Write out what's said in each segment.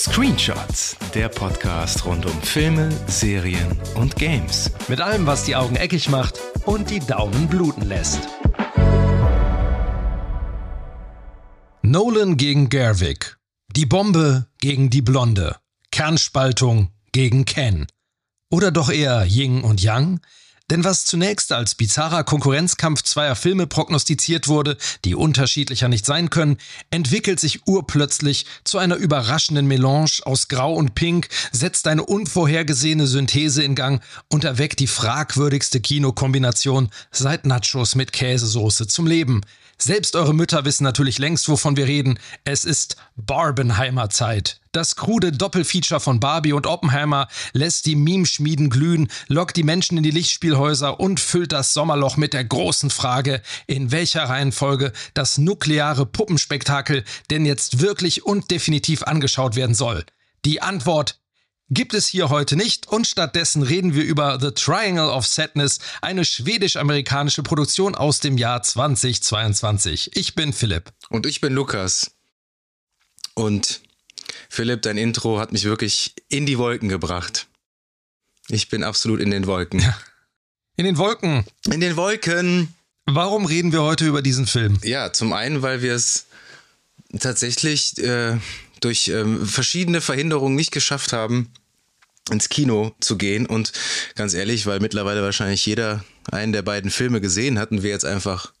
Screenshots, der Podcast rund um Filme, Serien und Games. Mit allem, was die Augen eckig macht und die Daumen bluten lässt. Nolan gegen Gerwig. Die Bombe gegen die Blonde. Kernspaltung gegen Ken. Oder doch eher Ying und Yang? Denn was zunächst als bizarrer Konkurrenzkampf zweier Filme prognostiziert wurde, die unterschiedlicher nicht sein können, entwickelt sich urplötzlich zu einer überraschenden Melange aus Grau und Pink, setzt eine unvorhergesehene Synthese in Gang und erweckt die fragwürdigste Kinokombination seit Nachos mit Käsesoße zum Leben. Selbst eure Mütter wissen natürlich längst, wovon wir reden. Es ist Barbenheimer Zeit. Das krude Doppelfeature von Barbie und Oppenheimer lässt die Meme-Schmieden glühen, lockt die Menschen in die Lichtspielhäuser und füllt das Sommerloch mit der großen Frage, in welcher Reihenfolge das nukleare Puppenspektakel denn jetzt wirklich und definitiv angeschaut werden soll. Die Antwort gibt es hier heute nicht und stattdessen reden wir über The Triangle of Sadness, eine schwedisch-amerikanische Produktion aus dem Jahr 2022. Ich bin Philipp. Und ich bin Lukas. Und Philipp, dein Intro hat mich wirklich in die Wolken gebracht. Ich bin absolut in den Wolken. In den Wolken. In den Wolken. Warum reden wir heute über diesen Film? Ja, zum einen, weil wir es tatsächlich äh, durch ähm, verschiedene Verhinderungen nicht geschafft haben, ins Kino zu gehen. Und ganz ehrlich, weil mittlerweile wahrscheinlich jeder einen der beiden Filme gesehen hat und wir jetzt einfach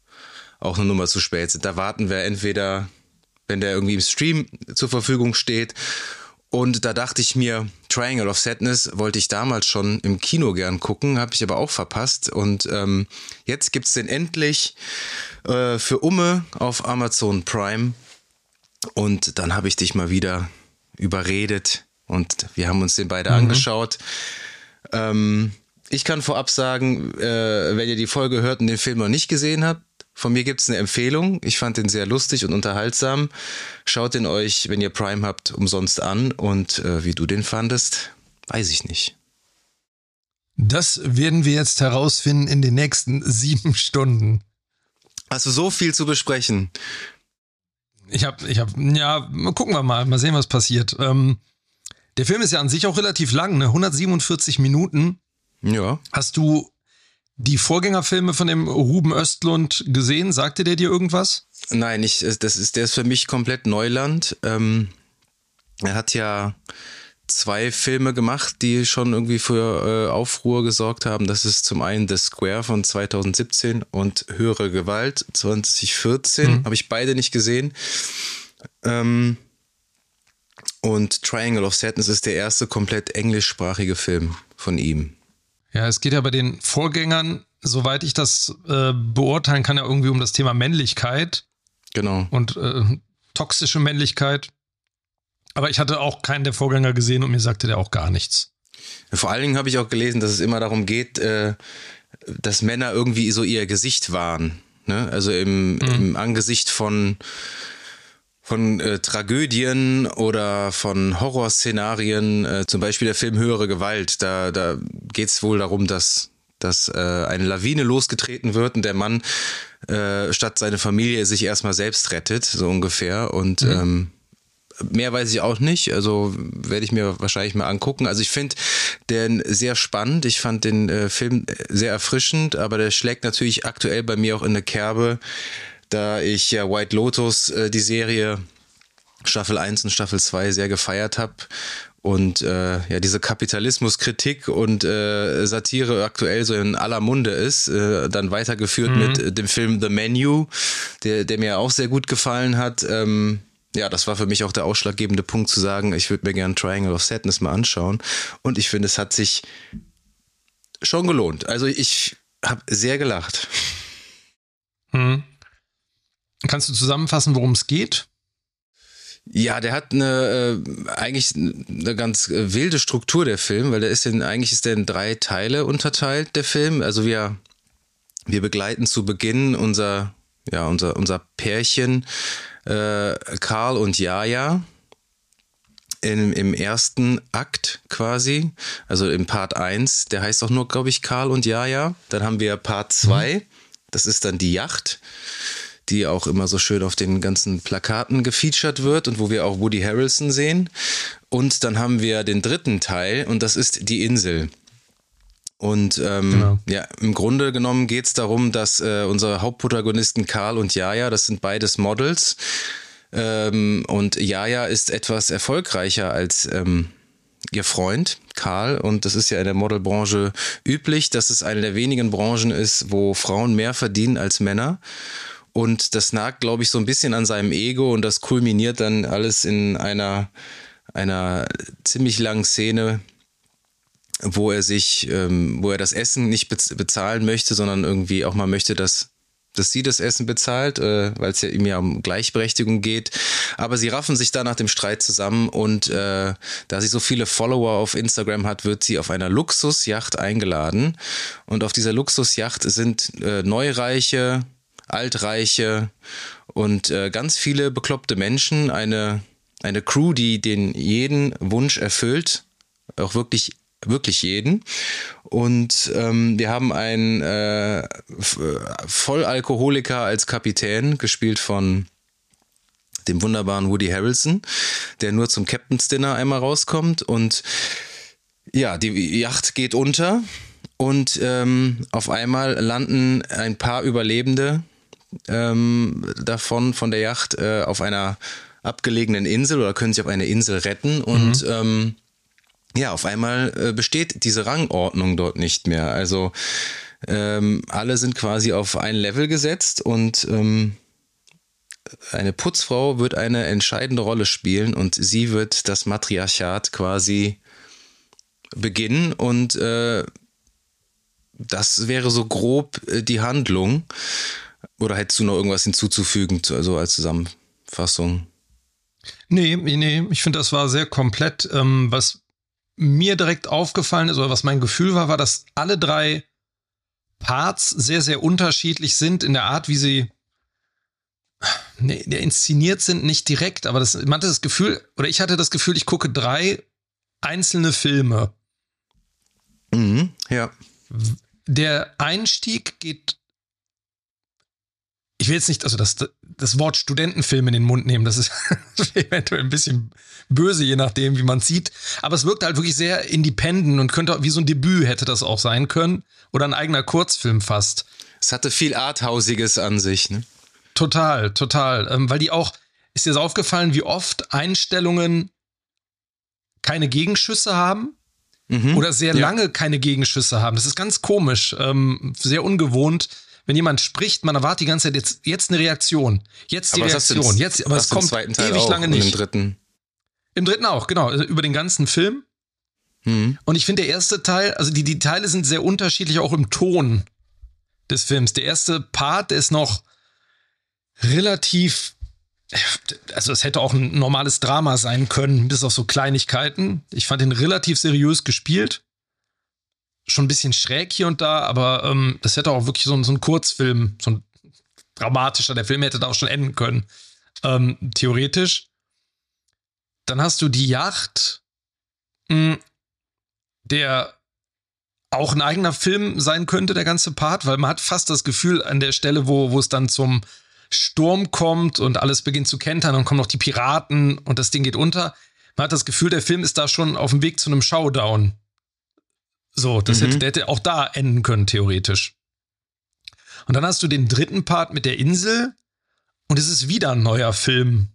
auch eine Nummer zu spät sind. Da warten wir entweder, wenn der irgendwie im Stream zur Verfügung steht. Und da dachte ich mir, Triangle of Sadness wollte ich damals schon im Kino gern gucken, habe ich aber auch verpasst. Und ähm, jetzt gibt's den endlich äh, für Umme auf Amazon Prime. Und dann habe ich dich mal wieder überredet, und wir haben uns den beide mhm. angeschaut. Ähm, ich kann vorab sagen, äh, wenn ihr die Folge hört und den Film noch nicht gesehen habt, von mir gibt es eine Empfehlung. Ich fand den sehr lustig und unterhaltsam. Schaut den euch, wenn ihr Prime habt, umsonst an. Und äh, wie du den fandest, weiß ich nicht. Das werden wir jetzt herausfinden in den nächsten sieben Stunden. Hast du so viel zu besprechen? Ich habe, ich habe, ja, gucken wir mal, mal sehen, was passiert. Ähm, der Film ist ja an sich auch relativ lang, ne? 147 Minuten. Ja. Hast du die Vorgängerfilme von dem Ruben Östlund gesehen? Sagte der dir irgendwas? Nein, ich, das ist, der ist für mich komplett Neuland. Ähm, er hat ja zwei Filme gemacht, die schon irgendwie für äh, Aufruhr gesorgt haben. Das ist zum einen The Square von 2017 und Höhere Gewalt 2014. Mhm. Habe ich beide nicht gesehen. Ähm, und Triangle of Sadness ist der erste komplett englischsprachige Film von ihm. Ja, es geht ja bei den Vorgängern, soweit ich das äh, beurteilen kann, ja irgendwie um das Thema Männlichkeit. Genau. Und äh, toxische Männlichkeit. Aber ich hatte auch keinen der Vorgänger gesehen und mir sagte der auch gar nichts. Vor allen Dingen habe ich auch gelesen, dass es immer darum geht, äh, dass Männer irgendwie so ihr Gesicht wahren. Ne? Also im, mhm. im Angesicht von von äh, Tragödien oder von Horrorszenarien, äh, zum Beispiel der Film Höhere Gewalt, da, da geht es wohl darum, dass, dass äh, eine Lawine losgetreten wird und der Mann äh, statt seine Familie sich erstmal selbst rettet, so ungefähr. Und mhm. ähm, mehr weiß ich auch nicht, also werde ich mir wahrscheinlich mal angucken. Also ich finde den sehr spannend, ich fand den äh, Film sehr erfrischend, aber der schlägt natürlich aktuell bei mir auch in eine Kerbe, da ich ja White Lotus, äh, die Serie Staffel 1 und Staffel 2 sehr gefeiert habe und äh, ja diese Kapitalismuskritik und äh, Satire aktuell so in aller Munde ist, äh, dann weitergeführt mhm. mit dem Film The Menu, der, der mir auch sehr gut gefallen hat. Ähm, ja, das war für mich auch der ausschlaggebende Punkt zu sagen, ich würde mir gerne Triangle of Sadness mal anschauen und ich finde, es hat sich schon gelohnt. Also ich habe sehr gelacht. Mhm. Kannst du zusammenfassen, worum es geht? Ja, der hat eine äh, eigentlich eine ganz äh, wilde Struktur der Film, weil der ist in eigentlich ist der in drei Teile unterteilt der Film. Also wir wir begleiten zu Beginn unser ja unser unser Pärchen äh, Karl und Jaja in, im ersten Akt quasi, also im Part 1, der heißt auch nur, glaube ich, Karl und Jaja. Dann haben wir Part 2, mhm. das ist dann die Yacht die auch immer so schön auf den ganzen Plakaten gefeatured wird und wo wir auch Woody Harrelson sehen. Und dann haben wir den dritten Teil und das ist die Insel. Und ähm, genau. ja, im Grunde genommen geht es darum, dass äh, unsere Hauptprotagonisten Karl und Jaja, das sind beides Models. Ähm, und Jaja ist etwas erfolgreicher als ähm, ihr Freund Karl. Und das ist ja in der Modelbranche üblich, dass es eine der wenigen Branchen ist, wo Frauen mehr verdienen als Männer. Und das nagt, glaube ich, so ein bisschen an seinem Ego und das kulminiert dann alles in einer, einer ziemlich langen Szene, wo er sich, ähm, wo er das Essen nicht bezahlen möchte, sondern irgendwie auch mal möchte, dass dass sie das Essen bezahlt, äh, weil es ja ihm ja um Gleichberechtigung geht. Aber sie raffen sich da nach dem Streit zusammen und äh, da sie so viele Follower auf Instagram hat, wird sie auf einer Luxusjacht eingeladen. Und auf dieser Luxusjacht sind äh, Neureiche, Altreiche und äh, ganz viele bekloppte Menschen. Eine, eine Crew, die den jeden Wunsch erfüllt. Auch wirklich wirklich jeden. Und ähm, wir haben einen äh, Vollalkoholiker als Kapitän, gespielt von dem wunderbaren Woody Harrelson, der nur zum Captain's Dinner einmal rauskommt. Und ja, die Yacht geht unter und ähm, auf einmal landen ein paar Überlebende ähm, davon, von der Yacht, äh, auf einer abgelegenen Insel oder können sich auf eine Insel retten und mhm. ähm, ja, auf einmal äh, besteht diese Rangordnung dort nicht mehr. Also ähm, alle sind quasi auf ein Level gesetzt und ähm, eine Putzfrau wird eine entscheidende Rolle spielen und sie wird das Matriarchat quasi beginnen und äh, das wäre so grob äh, die Handlung. Oder hättest du noch irgendwas hinzuzufügen, also als Zusammenfassung? Nee, nee, ich finde, das war sehr komplett. Ähm, was mir direkt aufgefallen ist, oder was mein Gefühl war, war, dass alle drei Parts sehr, sehr unterschiedlich sind in der Art, wie sie nee, inszeniert sind, nicht direkt, aber das, man hatte das Gefühl, oder ich hatte das Gefühl, ich gucke drei einzelne Filme. Mhm, ja. Der Einstieg geht ich will jetzt nicht, also das, das Wort Studentenfilm in den Mund nehmen, das ist eventuell ein bisschen böse, je nachdem, wie man sieht. Aber es wirkt halt wirklich sehr independent und könnte wie so ein Debüt hätte das auch sein können. Oder ein eigener Kurzfilm fast. Es hatte viel Arthausiges an sich, ne? Total, total. Ähm, weil die auch, ist dir das aufgefallen, wie oft Einstellungen keine Gegenschüsse haben? Mhm, oder sehr ja. lange keine Gegenschüsse haben. Das ist ganz komisch, ähm, sehr ungewohnt wenn jemand spricht, man erwartet die ganze Zeit jetzt, jetzt eine Reaktion. Jetzt die aber Reaktion. Jetzt, aber es kommt ewig lange nicht. Im dritten. Im dritten auch, genau. Also über den ganzen Film. Mhm. Und ich finde, der erste Teil, also die, die Teile sind sehr unterschiedlich auch im Ton des Films. Der erste Part, der ist noch relativ, also es hätte auch ein normales Drama sein können, bis auf so Kleinigkeiten. Ich fand ihn relativ seriös gespielt schon ein bisschen schräg hier und da, aber ähm, das hätte auch wirklich so, so ein Kurzfilm, so ein dramatischer, der Film hätte da auch schon enden können, ähm, theoretisch. Dann hast du die Yacht, mh, hm, der auch ein eigener Film sein könnte, der ganze Part, weil man hat fast das Gefühl an der Stelle, wo, wo es dann zum Sturm kommt und alles beginnt zu kentern, dann kommen noch die Piraten und das Ding geht unter. Man hat das Gefühl, der Film ist da schon auf dem Weg zu einem Showdown. So, das mhm. hätte, der hätte auch da enden können, theoretisch. Und dann hast du den dritten Part mit der Insel und es ist wieder ein neuer Film,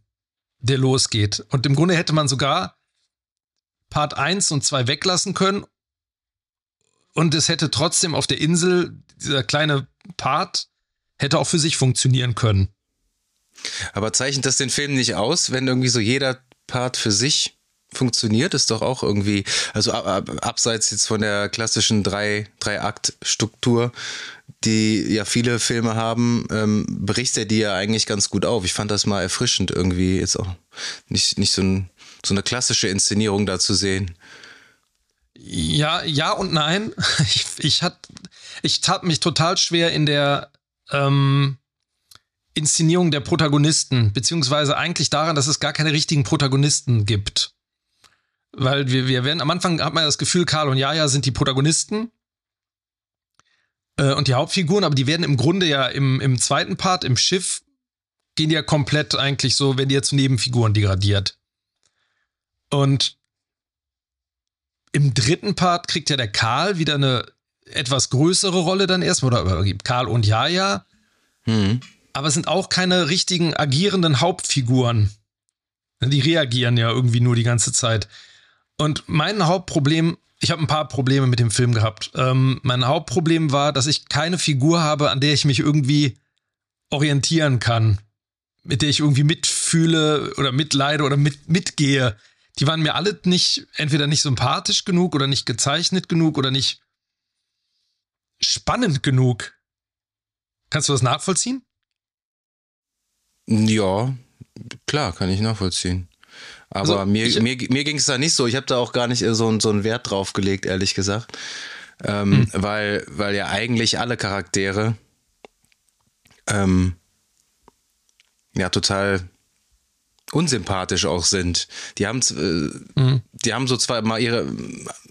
der losgeht. Und im Grunde hätte man sogar Part 1 und 2 weglassen können und es hätte trotzdem auf der Insel, dieser kleine Part, hätte auch für sich funktionieren können. Aber zeichnet das den Film nicht aus, wenn irgendwie so jeder Part für sich funktioniert, ist doch auch irgendwie, also abseits jetzt von der klassischen drei, drei die ja viele Filme haben, ähm, bricht er die ja eigentlich ganz gut auf. Ich fand das mal erfrischend irgendwie, jetzt auch nicht, nicht so, ein, so eine klassische Inszenierung da zu sehen. Ja, ja und nein. Ich, ich, hat, ich tat mich total schwer in der ähm, Inszenierung der Protagonisten, beziehungsweise eigentlich daran, dass es gar keine richtigen Protagonisten gibt. Weil wir, wir werden, am Anfang hat man das Gefühl, Karl und Jaja sind die Protagonisten äh, und die Hauptfiguren, aber die werden im Grunde ja im, im zweiten Part, im Schiff, gehen die ja komplett eigentlich so, wenn die ja zu Nebenfiguren degradiert. Und im dritten Part kriegt ja der Karl wieder eine etwas größere Rolle dann erstmal, oder Karl und Jaja. Mhm. Aber es sind auch keine richtigen agierenden Hauptfiguren. Die reagieren ja irgendwie nur die ganze Zeit. Und mein Hauptproblem, ich habe ein paar Probleme mit dem Film gehabt. Ähm, mein Hauptproblem war, dass ich keine Figur habe, an der ich mich irgendwie orientieren kann, mit der ich irgendwie mitfühle oder mitleide oder mit, mitgehe. Die waren mir alle nicht, entweder nicht sympathisch genug oder nicht gezeichnet genug oder nicht spannend genug. Kannst du das nachvollziehen? Ja, klar, kann ich nachvollziehen. Aber also, mir, ich, mir, mir ging es da nicht so. Ich habe da auch gar nicht so, so einen Wert drauf gelegt, ehrlich gesagt. Ähm, hm. weil, weil ja eigentlich alle Charaktere ähm, ja total unsympathisch auch sind. Die haben, äh, mhm. die haben so zwar mal ihre,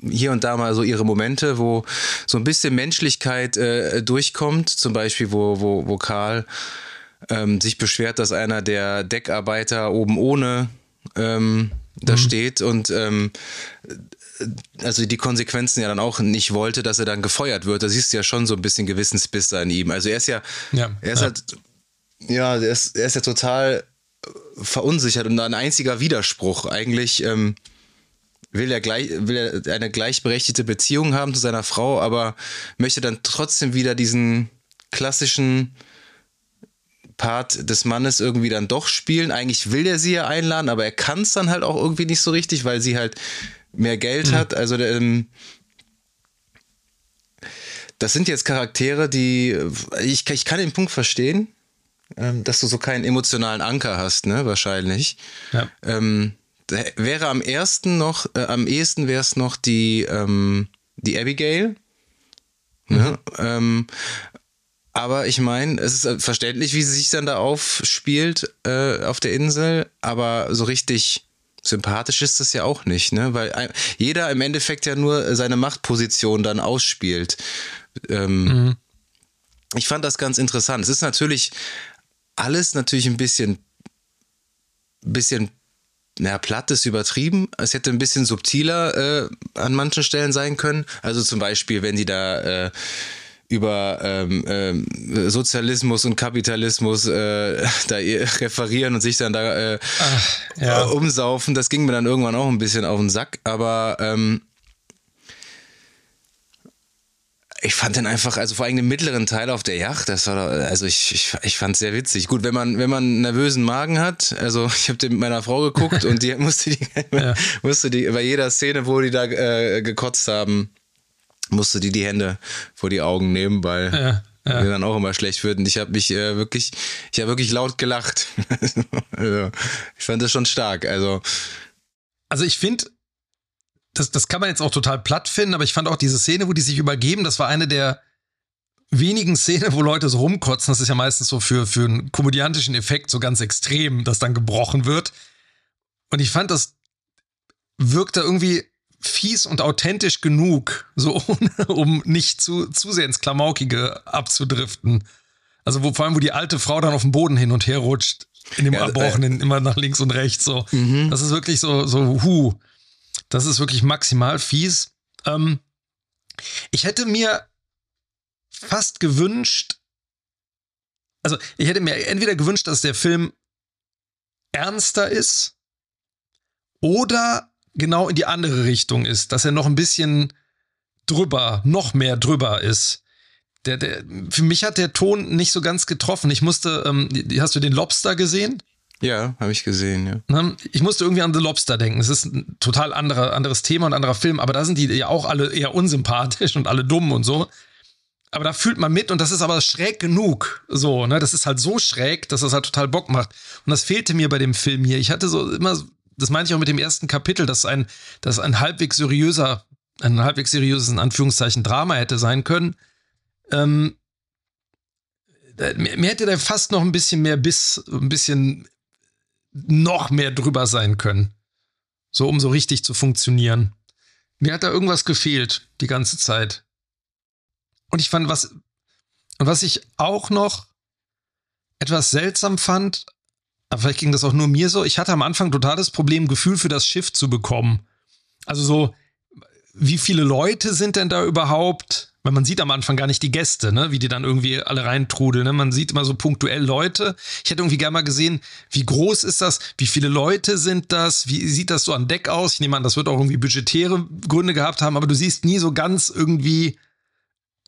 hier und da mal so ihre Momente, wo so ein bisschen Menschlichkeit äh, durchkommt. Zum Beispiel, wo, wo, wo Karl ähm, sich beschwert, dass einer der Deckarbeiter oben ohne ähm, da mhm. steht und ähm, also die Konsequenzen ja dann auch nicht wollte, dass er dann gefeuert wird. Da siehst du ja schon so ein bisschen Gewissensbiss an ihm. Also er ist ja, ja er ist ja. halt, ja, er ist, er ist ja total verunsichert und ein einziger Widerspruch. Eigentlich ähm, will, er gleich, will er eine gleichberechtigte Beziehung haben zu seiner Frau, aber möchte dann trotzdem wieder diesen klassischen Part des Mannes irgendwie dann doch spielen. Eigentlich will er sie ja einladen, aber er kann es dann halt auch irgendwie nicht so richtig, weil sie halt mehr Geld mhm. hat. Also ähm, das sind jetzt Charaktere, die ich, ich kann den Punkt verstehen, ähm, dass du so keinen emotionalen Anker hast, ne? Wahrscheinlich. Ja. Ähm, wäre am ersten noch, äh, am ehesten wäre es noch die, ähm, die Abigail. Ne? Mhm. Ähm, aber ich meine, es ist äh, verständlich, wie sie sich dann da aufspielt äh, auf der Insel, aber so richtig sympathisch ist das ja auch nicht, ne? Weil jeder im Endeffekt ja nur seine Machtposition dann ausspielt. Ähm, mhm. Ich fand das ganz interessant. Es ist natürlich alles natürlich ein bisschen, bisschen, naja, platt ist übertrieben. Es hätte ein bisschen subtiler äh, an manchen Stellen sein können. Also zum Beispiel, wenn die da äh, über ähm, ähm, Sozialismus und Kapitalismus äh, da referieren und sich dann da äh, Ach, ja. umsaufen. Das ging mir dann irgendwann auch ein bisschen auf den Sack, aber ähm, ich fand den einfach, also vor allem den mittleren Teil auf der Yacht, das war, also ich, ich, ich fand es sehr witzig. Gut, wenn man, wenn man einen nervösen Magen hat, also ich habe den mit meiner Frau geguckt und die musste die, ja. musste die bei jeder Szene, wo die da äh, gekotzt haben, musste die die Hände vor die Augen nehmen, weil ja, ja. mir dann auch immer schlecht wird. Und ich habe mich äh, wirklich, ich habe wirklich laut gelacht. also, ich fand das schon stark. Also, also ich finde, das, das kann man jetzt auch total platt finden, aber ich fand auch diese Szene, wo die sich übergeben, das war eine der wenigen Szenen, wo Leute so rumkotzen. Das ist ja meistens so für, für einen komödiantischen Effekt so ganz extrem, dass dann gebrochen wird. Und ich fand, das wirkte irgendwie fies und authentisch genug, so ohne, um nicht zu, zu sehr ins Klamaukige abzudriften. Also wo vor allem, wo die alte Frau dann auf dem Boden hin und her rutscht, in dem ja, Erbrochenen, äh, immer nach links und rechts, so. Mhm. Das ist wirklich so, so, hu. Das ist wirklich maximal fies. Ähm, ich hätte mir fast gewünscht, also ich hätte mir entweder gewünscht, dass der Film ernster ist oder genau in die andere Richtung ist, dass er noch ein bisschen drüber, noch mehr drüber ist. Der, der, für mich hat der Ton nicht so ganz getroffen. Ich musste, ähm, hast du den Lobster gesehen? Ja, habe ich gesehen, ja. Ich musste irgendwie an The Lobster denken. Es ist ein total anderer, anderes Thema und anderer Film, aber da sind die ja auch alle eher unsympathisch und alle dumm und so. Aber da fühlt man mit und das ist aber schräg genug. So, ne? Das ist halt so schräg, dass das halt total Bock macht. Und das fehlte mir bei dem Film hier. Ich hatte so immer das meinte ich auch mit dem ersten Kapitel, dass ein, dass ein halbwegs seriöser, ein halbwegs seriöses, in Anführungszeichen, Drama hätte sein können. Ähm, mir hätte da fast noch ein bisschen mehr Biss, ein bisschen noch mehr drüber sein können. So, um so richtig zu funktionieren. Mir hat da irgendwas gefehlt, die ganze Zeit. Und ich fand, was, was ich auch noch etwas seltsam fand, aber vielleicht ging das auch nur mir so. Ich hatte am Anfang total das Problem, Gefühl für das Schiff zu bekommen. Also so, wie viele Leute sind denn da überhaupt? Weil man sieht am Anfang gar nicht die Gäste, ne? wie die dann irgendwie alle reintrudeln. Ne? Man sieht immer so punktuell Leute. Ich hätte irgendwie gerne mal gesehen, wie groß ist das? Wie viele Leute sind das? Wie sieht das so an Deck aus? Ich nehme an, das wird auch irgendwie budgetäre Gründe gehabt haben, aber du siehst nie so ganz irgendwie,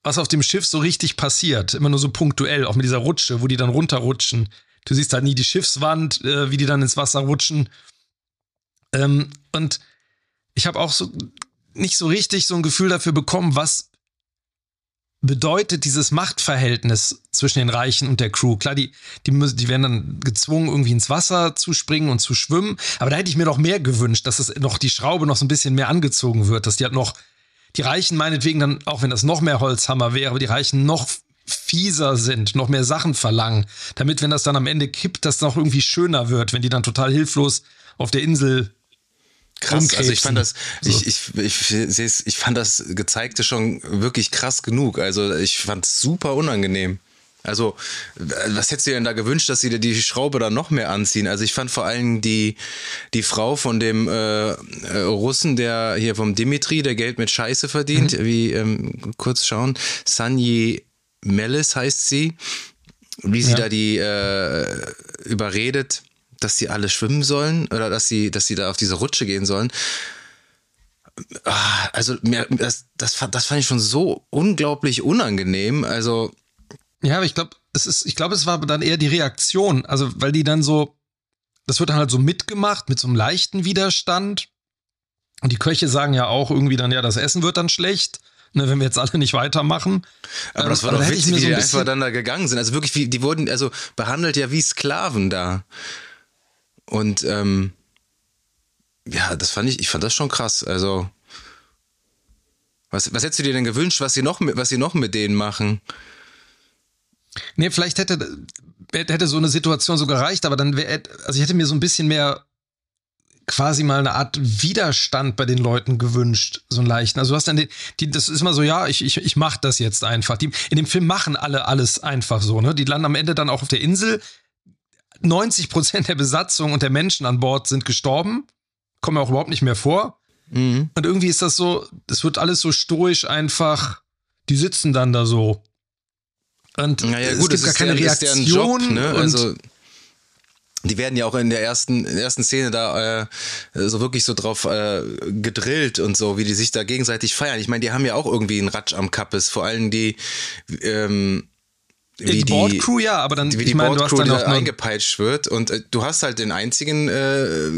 was auf dem Schiff so richtig passiert. Immer nur so punktuell, auch mit dieser Rutsche, wo die dann runterrutschen. Du siehst halt nie die Schiffswand, äh, wie die dann ins Wasser rutschen. Ähm, und ich habe auch so nicht so richtig so ein Gefühl dafür bekommen, was bedeutet dieses Machtverhältnis zwischen den Reichen und der Crew. Klar, die, die, müssen, die werden dann gezwungen, irgendwie ins Wasser zu springen und zu schwimmen. Aber da hätte ich mir doch mehr gewünscht, dass es noch die Schraube noch so ein bisschen mehr angezogen wird, dass die halt noch, die Reichen meinetwegen dann, auch wenn das noch mehr Holzhammer wäre, aber die Reichen noch fieser sind, noch mehr Sachen verlangen, damit, wenn das dann am Ende kippt, das noch irgendwie schöner wird, wenn die dann total hilflos auf der Insel Krass, also ich fand das, so. ich, ich, ich, ich, ich fand das Gezeigte schon wirklich krass genug. Also ich fand es super unangenehm. Also, was hättest du dir denn da gewünscht, dass sie dir die Schraube dann noch mehr anziehen? Also, ich fand vor allem die, die Frau von dem äh, äh Russen, der hier vom Dimitri, der Geld mit Scheiße verdient, mhm. wie, ähm, kurz schauen, Sanji Melis heißt sie, wie sie ja. da die äh, überredet, dass sie alle schwimmen sollen oder dass sie, dass sie da auf diese Rutsche gehen sollen. Ah, also das, das, das fand ich schon so unglaublich unangenehm. Also ja, aber ich glaube, es ist, ich glaube, es war dann eher die Reaktion. Also weil die dann so, das wird dann halt so mitgemacht mit so einem leichten Widerstand. Und die Köche sagen ja auch irgendwie dann, ja, das Essen wird dann schlecht ne, wenn wir jetzt alle nicht weitermachen. Aber das war ähm, doch witzig, wie so die einfach dann da gegangen sind. Also wirklich, wie, die wurden also behandelt ja wie Sklaven da. Und ähm, ja, das fand ich, ich fand das schon krass. Also, was, was hättest du dir denn gewünscht, was sie noch mit, was sie noch mit denen machen? Nee, vielleicht hätte, hätte so eine Situation so gereicht, aber dann wäre, also ich hätte mir so ein bisschen mehr quasi mal eine Art Widerstand bei den Leuten gewünscht, so einen leichten. Also du hast dann die, die das ist immer so, ja, ich, ich, ich mach das jetzt einfach. Die, in dem Film machen alle alles einfach so, ne? Die landen am Ende dann auch auf der Insel, 90 Prozent der Besatzung und der Menschen an Bord sind gestorben, kommen auch überhaupt nicht mehr vor. Mhm. Und irgendwie ist das so, es wird alles so stoisch einfach, die sitzen dann da so. Und naja, gut, es gibt gar keine der, Reaktion. Job, ne? Also die werden ja auch in der ersten, in der ersten Szene da äh, so wirklich so drauf äh, gedrillt und so, wie die sich da gegenseitig feiern. Ich meine, die haben ja auch irgendwie einen Ratsch am Kappes, vor allem die ähm, wie die Boardcrew, ja, aber dann wie die meine, Boardcrew, die da eingepeitscht wird und äh, du hast halt den einzigen, äh,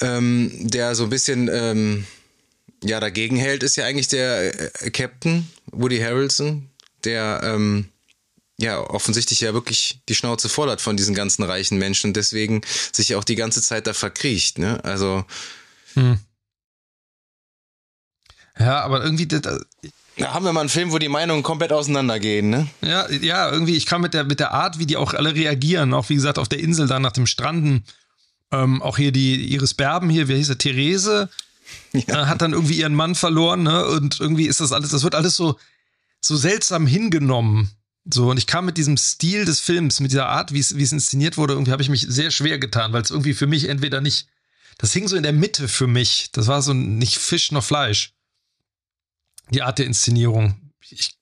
ähm, der so ein bisschen ähm, ja dagegen hält, ist ja eigentlich der äh, Captain Woody Harrelson, der ähm, ja offensichtlich ja wirklich die Schnauze voll hat von diesen ganzen reichen Menschen und deswegen sich ja auch die ganze Zeit da verkriecht, ne? Also hm. Ja, aber irgendwie, da haben wir mal einen Film, wo die Meinungen komplett auseinandergehen, ne? Ja, ja, irgendwie, ich kann mit der, mit der Art, wie die auch alle reagieren, auch wie gesagt auf der Insel da nach dem Stranden, ähm, auch hier die Iris Berben hier, wie hieß sie, Therese, ja. äh, hat dann irgendwie ihren Mann verloren, ne? Und irgendwie ist das alles, das wird alles so, so seltsam hingenommen. So, und ich kam mit diesem Stil des Films, mit dieser Art, wie es, inszeniert wurde, irgendwie habe ich mich sehr schwer getan, weil es irgendwie für mich entweder nicht, das hing so in der Mitte für mich. Das war so nicht Fisch noch Fleisch die Art der Inszenierung. Ich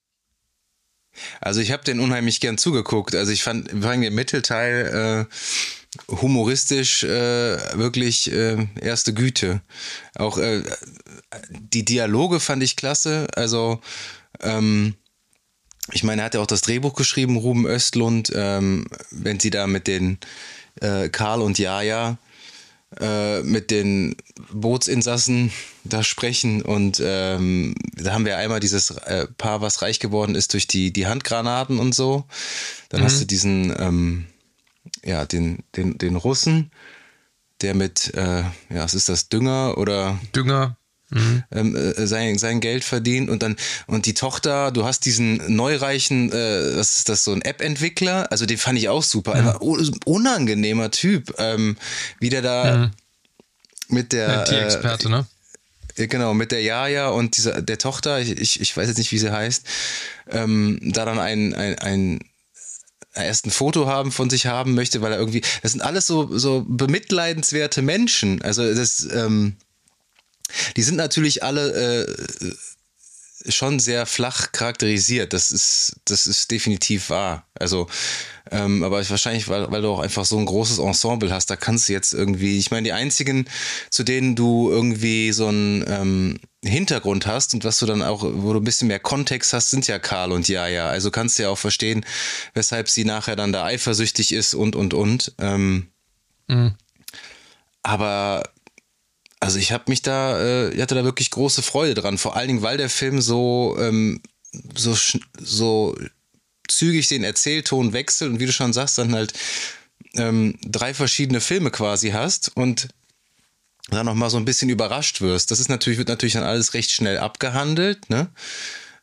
also ich habe den unheimlich gern zugeguckt. Also ich fand allem den Mittelteil äh, humoristisch äh, wirklich äh, erste Güte. Auch äh, die Dialoge fand ich klasse. Also ähm, ich meine, er hat ja auch das Drehbuch geschrieben, Ruben Östlund, ähm, wenn sie da mit den äh, Karl und Jaja äh, mit den Bootsinsassen da sprechen und ähm, da haben wir einmal dieses äh, Paar, was reich geworden ist durch die, die Handgranaten und so. Dann mhm. hast du diesen, ähm, ja, den, den, den Russen, der mit, äh, ja, was ist das, Dünger oder? Dünger, Mhm. Ähm, äh, sein, sein Geld verdient und dann und die Tochter, du hast diesen neureichen, äh, was ist das, so ein App-Entwickler, also den fand ich auch super, mhm. einfach unangenehmer Typ, ähm, wie der da mhm. mit der IT-Experte, äh, ne? Genau, mit der Jaja und dieser, der Tochter, ich, ich, ich weiß jetzt nicht, wie sie heißt, ähm, da dann ein, ein, ein erst ein Foto haben von sich haben möchte, weil er irgendwie, das sind alles so, so bemitleidenswerte Menschen. Also das, ähm, die sind natürlich alle äh, schon sehr flach charakterisiert. Das ist, das ist definitiv wahr. Also, ähm, aber wahrscheinlich, weil, weil du auch einfach so ein großes Ensemble hast, da kannst du jetzt irgendwie, ich meine, die einzigen, zu denen du irgendwie so einen ähm, Hintergrund hast und was du dann auch, wo du ein bisschen mehr Kontext hast, sind ja Karl und Jaja. Also kannst du ja auch verstehen, weshalb sie nachher dann da eifersüchtig ist und, und, und. Ähm, mhm. Aber also ich habe mich da, äh, ich hatte da wirklich große Freude dran. Vor allen Dingen, weil der Film so, ähm, so, so zügig den Erzählton wechselt und wie du schon sagst, dann halt ähm, drei verschiedene Filme quasi hast und dann noch mal so ein bisschen überrascht wirst. Das ist natürlich, wird natürlich dann alles recht schnell abgehandelt, ne?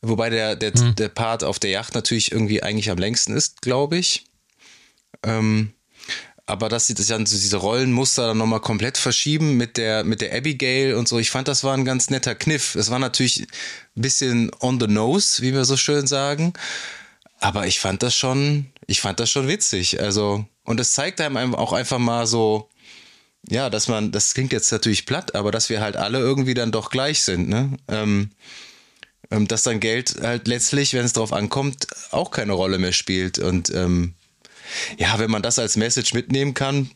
Wobei der, der, mhm. der Part auf der Yacht natürlich irgendwie eigentlich am längsten ist, glaube ich. Ähm, aber dass sie das dann diese Rollenmuster dann nochmal komplett verschieben mit der, mit der Abigail und so, ich fand, das war ein ganz netter Kniff. Es war natürlich ein bisschen on the nose, wie wir so schön sagen. Aber ich fand das schon, ich fand das schon witzig. Also, und es zeigt einem auch einfach mal so, ja, dass man, das klingt jetzt natürlich platt, aber dass wir halt alle irgendwie dann doch gleich sind, ne? Ähm, ähm dass dann Geld halt letztlich, wenn es drauf ankommt, auch keine Rolle mehr spielt. Und ähm, ja, wenn man das als Message mitnehmen kann,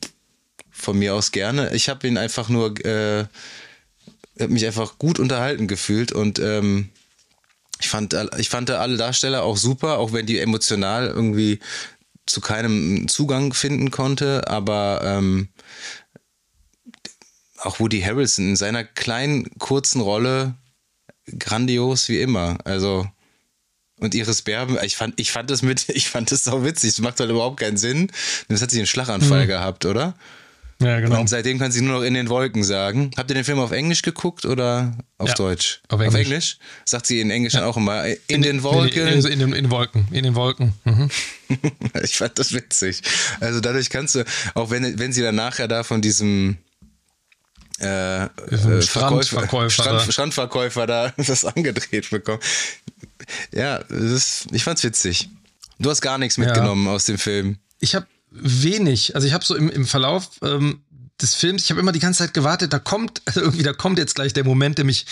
von mir aus gerne. Ich habe ihn einfach nur, äh, mich einfach gut unterhalten gefühlt und ähm, ich fand, ich fand alle Darsteller auch super, auch wenn die emotional irgendwie zu keinem Zugang finden konnte, aber ähm, auch Woody Harrelson in seiner kleinen, kurzen Rolle grandios wie immer. Also und Iris Berben, ich fand, ich fand das mit, ich fand das so witzig. Das macht halt überhaupt keinen Sinn. Das hat sie einen Schlaganfall mhm. gehabt, oder? Ja, genau. Und seitdem kann sie nur noch in den Wolken sagen. Habt ihr den Film auf Englisch geguckt oder auf ja, Deutsch? Auf Englisch. auf Englisch. Sagt sie in Englisch ja. dann auch immer. In, in den Wolken. In, in, in, den Wolken. In den Wolken. Mhm. ich fand das witzig. Also dadurch kannst du, auch wenn, wenn sie dann nachher da von diesem äh, äh, Strandverkäufer, Strand, Strandverkäufer da das angedreht bekommen. Ja, ist, ich fand's witzig. Du hast gar nichts mitgenommen ja. aus dem Film. Ich habe wenig. Also ich habe so im, im Verlauf ähm, des Films, ich habe immer die ganze Zeit gewartet, da kommt, also irgendwie, da kommt jetzt gleich der Moment, der mich.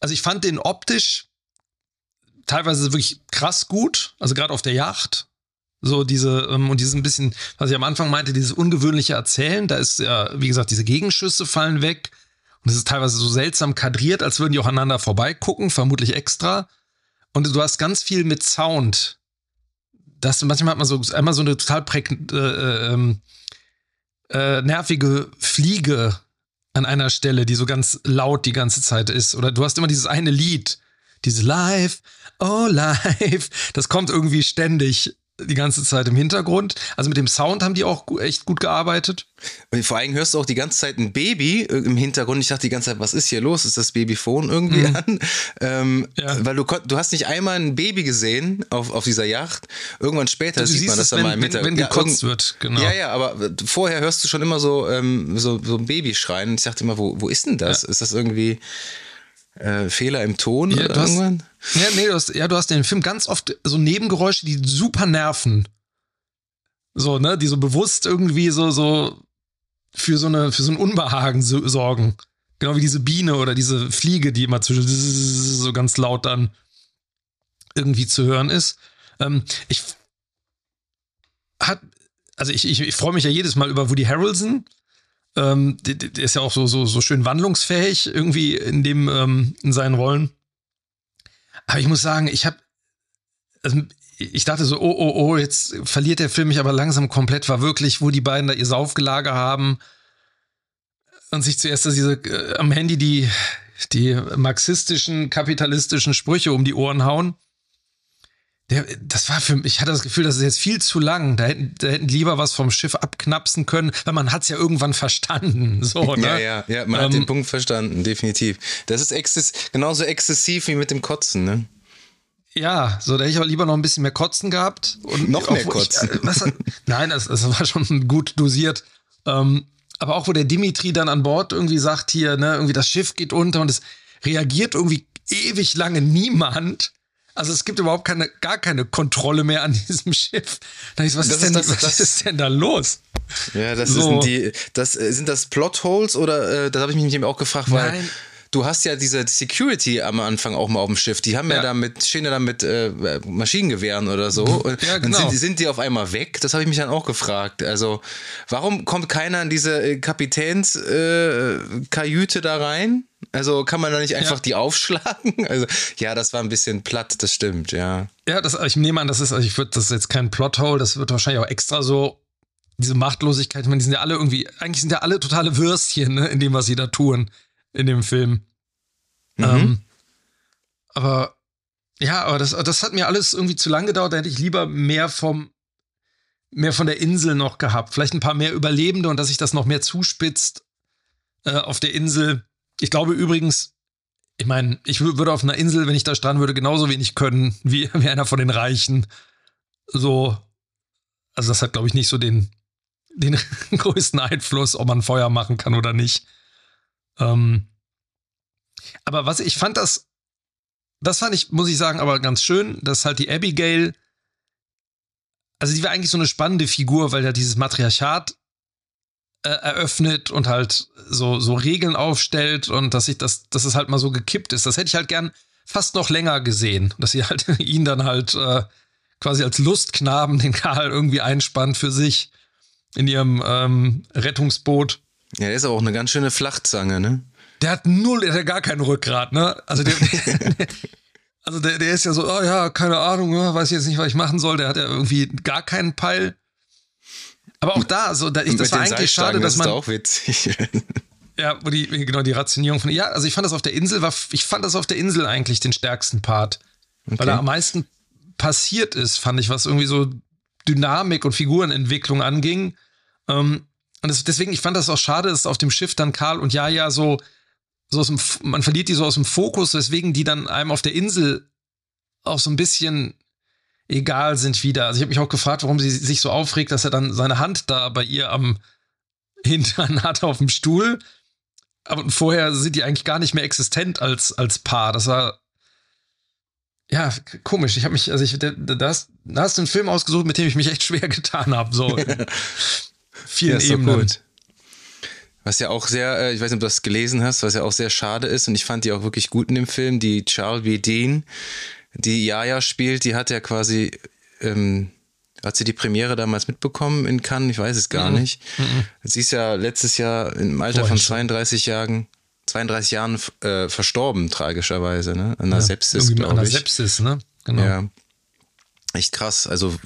Also ich fand den optisch teilweise wirklich krass gut, also gerade auf der Yacht. So diese, ähm, und dieses ein bisschen, was ich am Anfang meinte, dieses ungewöhnliche Erzählen, da ist ja, wie gesagt, diese Gegenschüsse fallen weg. Und es ist teilweise so seltsam kadriert, als würden die auch aneinander vorbeigucken, vermutlich extra. Und du hast ganz viel mit Sound. Das, manchmal hat man so einmal so eine total äh, äh, ähm, äh, nervige Fliege an einer Stelle, die so ganz laut die ganze Zeit ist. Oder du hast immer dieses eine Lied, dieses Live, oh Live. Das kommt irgendwie ständig die ganze Zeit im Hintergrund. Also mit dem Sound haben die auch echt gut gearbeitet. Und vor allem hörst du auch die ganze Zeit ein Baby äh, im Hintergrund. Ich dachte die ganze Zeit, was ist hier los? Ist das Babyphone irgendwie mhm. an? Ähm, ja. Weil du, du hast nicht einmal ein Baby gesehen auf, auf dieser Yacht. Irgendwann später sieht man das dann mal im Hintergrund. Wenn, wenn gekotzt ja, wird, genau. Ja, ja, aber vorher hörst du schon immer so, ähm, so, so ein Baby schreien. Ich dachte immer, wo, wo ist denn das? Ja. Ist das irgendwie äh, Fehler im Ton ja, oder irgendwann? Ja, nee, du hast, ja, du hast in dem Film ganz oft so Nebengeräusche, die super nerven. So, ne, die so bewusst irgendwie so, so für so eine, für so ein Unbehagen so, sorgen. Genau wie diese Biene oder diese Fliege, die immer zwischen so ganz laut dann irgendwie zu hören ist. Ähm, ich hat, also ich, ich, ich freue mich ja jedes Mal über Woody Harrelson, ähm, der, der, ist ja auch so, so, so schön wandlungsfähig irgendwie in dem, ähm, in seinen Rollen. Aber ich muss sagen, ich habe, also ich dachte so, oh, oh, oh, jetzt verliert der Film mich aber langsam komplett, war wirklich, wo die beiden da ihr Saufgelage haben und sich zuerst diese, äh, am Handy die, die marxistischen, kapitalistischen Sprüche um die Ohren hauen. Der, das war für mich, ich hatte das Gefühl, das ist jetzt viel zu lang. Da hätten, da hätten lieber was vom Schiff abknapsen können, weil man hat es ja irgendwann verstanden. So, ne? Ja, ja, ja, man ähm, hat den Punkt verstanden, definitiv. Das ist exzess genauso exzessiv wie mit dem Kotzen, ne? Ja, so, da hätte ich aber lieber noch ein bisschen mehr Kotzen gehabt. Und noch mehr Kotzen. Ich, äh, was, nein, das, das war schon gut dosiert. Ähm, aber auch, wo der Dimitri dann an Bord irgendwie sagt, hier, ne, irgendwie das Schiff geht unter und es reagiert irgendwie ewig lange niemand Also es gibt überhaupt keine, gar keine Kontrolle mehr an diesem Schiff. Da ich, was, ist, denn, das, was das, ist denn da los? Ja, das so. sind die, das sind das Plotholes oder äh, da habe ich mich eben auch gefragt, weil Nein du hast ja diese Security am Anfang auch mal auf dem Schiff. Die haben ja, ja da mit, stehen ja da mit äh, Maschinengewehren oder so. Und ja, genau. sind, sind, die auf einmal weg? Das habe ich mich dann auch gefragt. Also, warum kommt keiner in diese äh, Kapitänskajüte äh, da rein? Also kann man da nicht einfach ja. die aufschlagen? Also ja, das war ein bisschen platt, das stimmt, ja. Ja, das, ich nehme an, das ist, also ich würde, das ist jetzt kein Plothole, das wird wahrscheinlich auch extra so diese Machtlosigkeit. Ich meine, die sind ja alle irgendwie, eigentlich sind ja alle totale Würstchen ne, in dem, was sie da tun in dem Film. Mhm. Ähm, aber ja, aber das, das hat mir alles irgendwie zu lang gedauert. Da hätte ich lieber mehr vom, mehr von der Insel noch gehabt. Vielleicht ein paar mehr Überlebende und dass sich das noch mehr zuspitzt äh, auf der Insel. Ich glaube übrigens, ich meine, ich würde auf einer Insel, wenn ich da stranden würde, genauso wenig können wie, wie einer von den Reichen. So, also das hat, glaube ich, nicht so den, den größten Einfluss, ob man Feuer machen kann oder nicht. Ähm, aber was ich fand das, das fand ich, muss ich sagen, aber ganz schön, dass halt die Abigail, also die war eigentlich so eine spannende Figur, weil ja dieses Matriarchat äh, eröffnet und halt so, so Regeln aufstellt und dass ich das, dass es halt mal so gekippt ist. Das hätte ich halt gern fast noch länger gesehen, dass sie halt ihn dann halt äh, quasi als Lustknaben den Karl irgendwie einspannt für sich in ihrem ähm, Rettungsboot. Ja, der ist aber auch eine ganz schöne Flachzange, ne? Der hat null, der hat gar kein Rückgrat, ne? Also der, also der, der ist ja so, oh ja, keine Ahnung, weiß jetzt nicht, was ich machen soll. Der hat ja irgendwie gar keinen Peil. Aber auch da, so, da, ich, das war eigentlich schade, dass man. Das ist auch witzig. ja, wo die, genau, die Rationierung von. Ja, also ich fand das auf der Insel, war, ich fand das auf der Insel eigentlich den stärksten Part. Okay. Weil da am meisten passiert ist, fand ich, was irgendwie so Dynamik und Figurenentwicklung anging. Ähm, und das, deswegen, ich fand das auch schade, dass auf dem Schiff dann Karl und Jaja so, so aus dem, man verliert die so aus dem Fokus, weswegen die dann einem auf der Insel auch so ein bisschen egal sind wieder. Also ich habe mich auch gefragt, warum sie sich so aufregt, dass er dann seine Hand da bei ihr am Hintern hat auf dem Stuhl. Aber vorher sind die eigentlich gar nicht mehr existent als, als Paar. Das war ja komisch. Ich habe mich, also ich, da, da, hast, da hast du einen Film ausgesucht, mit dem ich mich echt schwer getan habe. So. vielen ja, Ebenen. Gut. Was ja auch sehr, äh, ich weiß nicht, ob du das gelesen hast, was ja auch sehr schade ist und ich fand die auch wirklich gut in dem Film, die Charles B. Dean, die Yaya spielt, die hat ja quasi, ähm, hat sie die Premiere damals mitbekommen in Cannes? Ich weiß es gar mhm. nicht. Mhm. Sie ist ja letztes Jahr im Alter von 32 Jahren 32 Jahren äh, verstorben, tragischerweise, ne? An einer ja, Sepsis, glaube ich. An einer Sepsis, ne? Genau. Ja. Echt krass. Also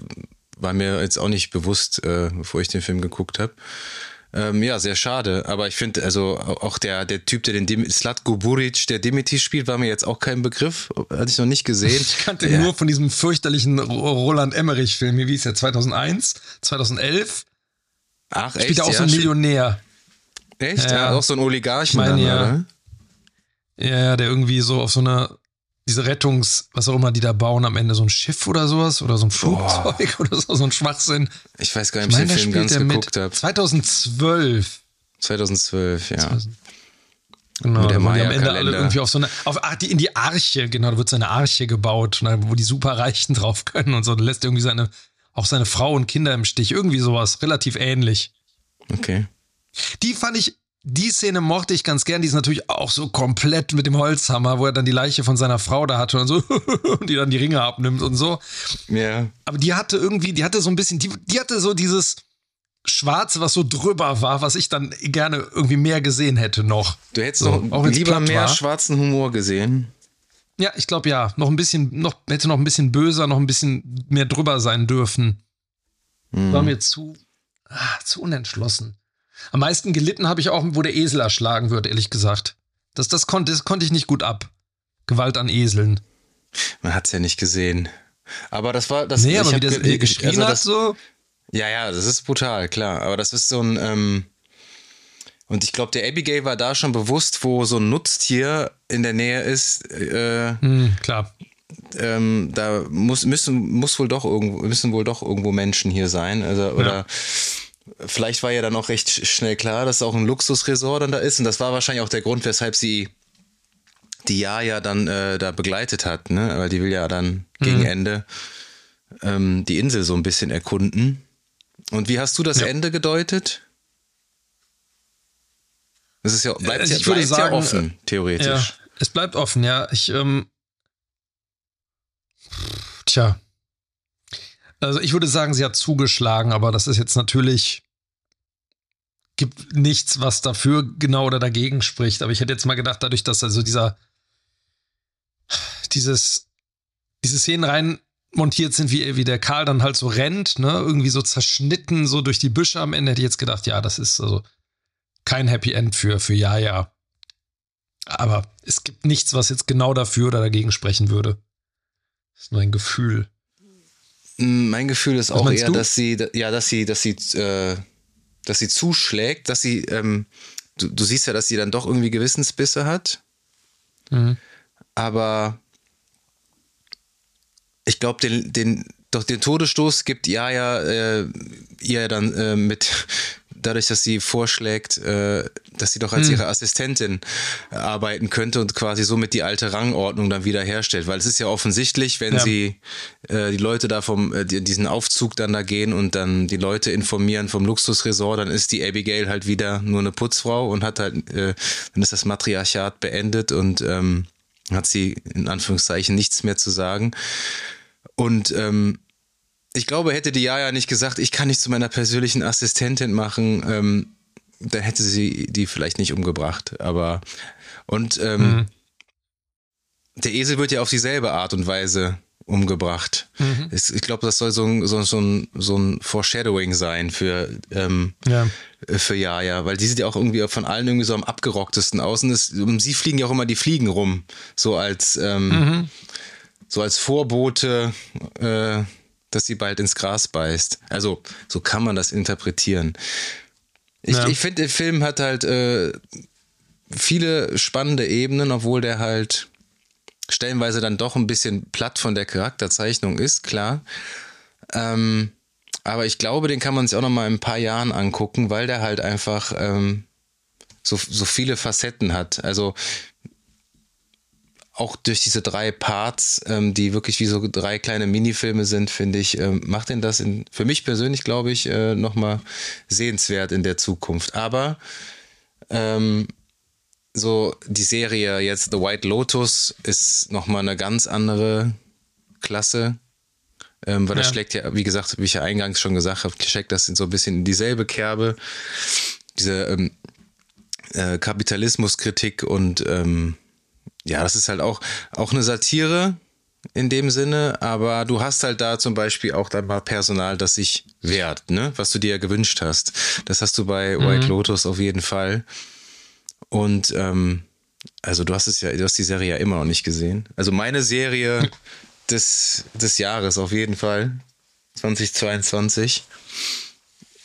war mir jetzt auch nicht bewusst, äh, bevor ich den Film geguckt habe. Ähm, ja, sehr schade. Aber ich finde, also auch der, der Typ, der den Dim Slatko Buric, der Dimitri spielt, war mir jetzt auch kein Begriff. Hatte ich noch nicht gesehen. Ich kannte ja. nur von diesem fürchterlichen Roland Emmerich-Film. Wie hieß der? 2001? 2011? Ach, Spielt echt? er auch so ein Millionär. Echt? Ja, ja, auch so ein Oligarchen. Ich meine, ja. Ja, der irgendwie so auf so einer diese Rettungs, was auch immer die da bauen, am Ende so ein Schiff oder sowas oder so ein Flugzeug Boah. oder so, so ein Schwachsinn. Ich weiß gar nicht, ob ich, mein, den Film ganz geguckt habe. 2012. 2012, ja. 2000. Genau, Mit der wo die am Ende alle irgendwie auf so eine, auf, ach, die, in die Arche, genau, da wird so eine Arche gebaut, wo die Superreichen drauf können und so, da lässt irgendwie seine, auch seine Frau und Kinder im Stich, irgendwie sowas, relativ ähnlich. Okay. Die fand ich die Szene mochte ich ganz gern. Die ist natürlich auch so komplett mit dem Holzhammer, wo er dann die Leiche von seiner Frau da hatte und so, und die dann die Ringe abnimmt und so. Ja. Aber die hatte irgendwie, die hatte so ein bisschen, die, die hatte so dieses Schwarze, was so drüber war, was ich dann gerne irgendwie mehr gesehen hätte noch. Du hättest so, noch auch lieber mehr war. schwarzen Humor gesehen. Ja, ich glaube ja. Noch ein bisschen, noch, hätte noch ein bisschen böser, noch ein bisschen mehr drüber sein dürfen. Mhm. War mir zu, ah, zu unentschlossen. Am meisten gelitten habe ich auch, wo der Esel erschlagen wird, ehrlich gesagt. Das, das, konnte, das konnte ich nicht gut ab. Gewalt an Eseln. Man hat es ja nicht gesehen. Aber das war das. Nee, aber wie der ge geschrien also das, hat so. Ja, ja, das ist brutal, klar. Aber das ist so ein. Ähm, und ich glaube, der Abigail war da schon bewusst, wo so ein Nutztier in der Nähe ist. Äh, hm, klar. Ähm, da muss, müssen, muss wohl doch irgendwo, müssen wohl doch irgendwo Menschen hier sein. Also, oder ja. Vielleicht war ja dann auch recht schnell klar, dass auch ein Luxusresort dann da ist. Und das war wahrscheinlich auch der Grund, weshalb sie die Jaja dann äh, da begleitet hat, ne? Weil die will ja dann gegen Mhm. Ende ähm, die Insel so ein bisschen erkunden. Und wie hast du das Ja. Ende gedeutet? Es ist ja, bleibt Also ja, bleibt ja sagen, offen, theoretisch. Ja, es bleibt offen, ja. Ich, ähm, tja. Also ich würde sagen, sie hat zugeschlagen, aber das ist jetzt natürlich, gibt nichts, was dafür genau oder dagegen spricht. Aber ich hätte jetzt mal gedacht, dadurch, dass also dieser, dieses, diese Szenen rein montiert sind, wie, wie der Karl dann halt so rennt, ne, irgendwie so zerschnitten, so durch die Büsche am Ende, hätte ich jetzt gedacht, ja, das ist also kein Happy End für, für Jaja. Aber es gibt nichts, was jetzt genau dafür oder dagegen sprechen würde. Das ist nur ein Gefühl. Mm, Mein Gefühl ist Was auch eher, du? dass sie, ja, dass sie, dass sie, äh, dass sie zuschlägt, dass sie, ähm, du, du siehst ja, dass sie dann doch irgendwie Gewissensbisse hat, Mhm. aber ich glaube, den, den, doch den Todesstoß gibt Jaja äh, ihr dann äh, mit, dadurch, dass sie vorschlägt, äh, dass sie doch als ihre Assistentin äh, arbeiten könnte und quasi somit die alte Rangordnung dann wieder herstellt. Weil es ist ja offensichtlich, wenn Ja. sie äh, die Leute da vom, äh, die- diesen Aufzug dann da gehen und dann die Leute informieren vom Luxusresort, dann ist die Abigail halt wieder nur eine Putzfrau und hat halt, äh, dann ist das Matriarchat beendet und ähm, hat sie in Anführungszeichen nichts mehr zu sagen. Und ähm, ich glaube, hätte die Jaja nicht gesagt, ich kann nicht zu meiner persönlichen Assistentin machen, ähm, dann hätte sie die vielleicht nicht umgebracht. Aber und ähm, Mhm. der Esel wird ja auf dieselbe Art und Weise umgebracht. Mhm. Es, ich glaube, das soll so ein, so, so, ein, so ein Foreshadowing sein für, ähm, Ja. für Jaja, weil die sieht ja auch irgendwie von allen irgendwie so am abgerocktesten aus. Und es, um sie fliegen ja auch immer die Fliegen rum, so als ähm, Mhm. so als Vorbote, äh, dass sie bald ins Gras beißt. Also so kann man das interpretieren. Ich, Ja. ich finde, der Film hat halt äh, viele spannende Ebenen, obwohl der halt stellenweise dann doch ein bisschen platt von der Charakterzeichnung ist, klar. Ähm, aber ich glaube, den kann man sich auch noch mal in ein paar Jahren angucken, weil der halt einfach ähm, so, so viele Facetten hat. Also auch durch diese drei Parts, ähm, die wirklich wie so drei kleine Minifilme sind, finde ich, ähm, macht den das in, für mich persönlich, glaube ich, äh, nochmal sehenswert in der Zukunft. Aber ähm, so die Serie jetzt The White Lotus ist nochmal eine ganz andere Klasse. Ähm, weil das Ja. schlägt ja, wie gesagt, wie ich ja eingangs schon gesagt habe, schlägt das in so ein bisschen in dieselbe Kerbe. Diese ähm, äh, Kapitalismuskritik und ähm, ja, das ist halt auch, auch eine Satire in dem Sinne, aber du hast halt da zum Beispiel auch dann mal Personal, das sich wehrt, ne? was du dir ja gewünscht hast. Das hast du bei White Lotus auf jeden Fall. Und ähm, also du hast es ja, du hast die Serie ja immer noch nicht gesehen. Also meine Serie des, des Jahres auf jeden Fall. 2022.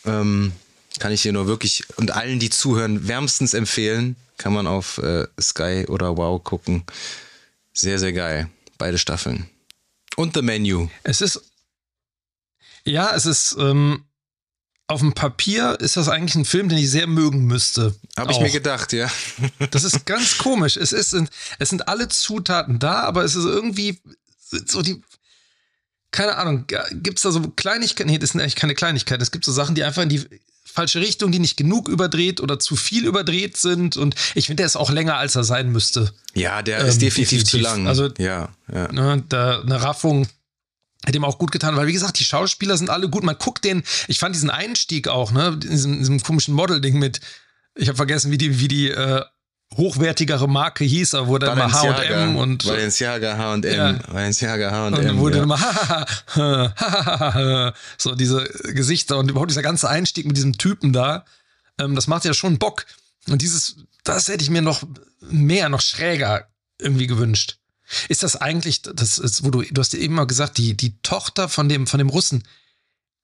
Ähm, kann ich dir nur wirklich und allen, die zuhören, wärmstens empfehlen. Kann man auf äh, Sky oder Wow gucken. Sehr, sehr geil. Beide Staffeln. Und The Menu. Es ist, ja, es ist, ähm, auf dem Papier ist das eigentlich ein Film, den ich sehr mögen müsste. Habe ich mir gedacht, ja. Das ist ganz komisch. Es, ist, es sind alle Zutaten da, aber es ist irgendwie so die. Keine Ahnung, gibt es da so Kleinigkeiten? Nee, das sind eigentlich keine Kleinigkeiten. Es gibt so Sachen, die einfach in die falsche Richtung, die nicht genug überdreht oder zu viel überdreht sind. Und ich finde, der ist auch länger, als er sein müsste. Ja, der Ähm, ist definitiv, zu definitiv. lang. Also- ja, ja. Ne, da, eine Raffung hätte ihm auch gut getan, weil wie gesagt, die Schauspieler sind alle gut. Man guckt den, ich fand diesen Einstieg auch, ne, in diesem, diesem komischen Model-Ding mit, ich habe vergessen, wie die, wie die äh, hochwertigere Marke hieß, aber wurde immer H&M und Balenciaga H&M. Ja. Balenciaga und H&M. wurde ja. immer so diese Gesichter und überhaupt dieser ganze Einstieg mit diesem Typen da, ähm, das macht ja schon Bock. Und dieses, das hätte ich mir noch mehr, noch schräger irgendwie gewünscht. Ist das eigentlich, das ist, wo du, du hast ja eben mal gesagt, die, die Tochter von dem, von dem Russen,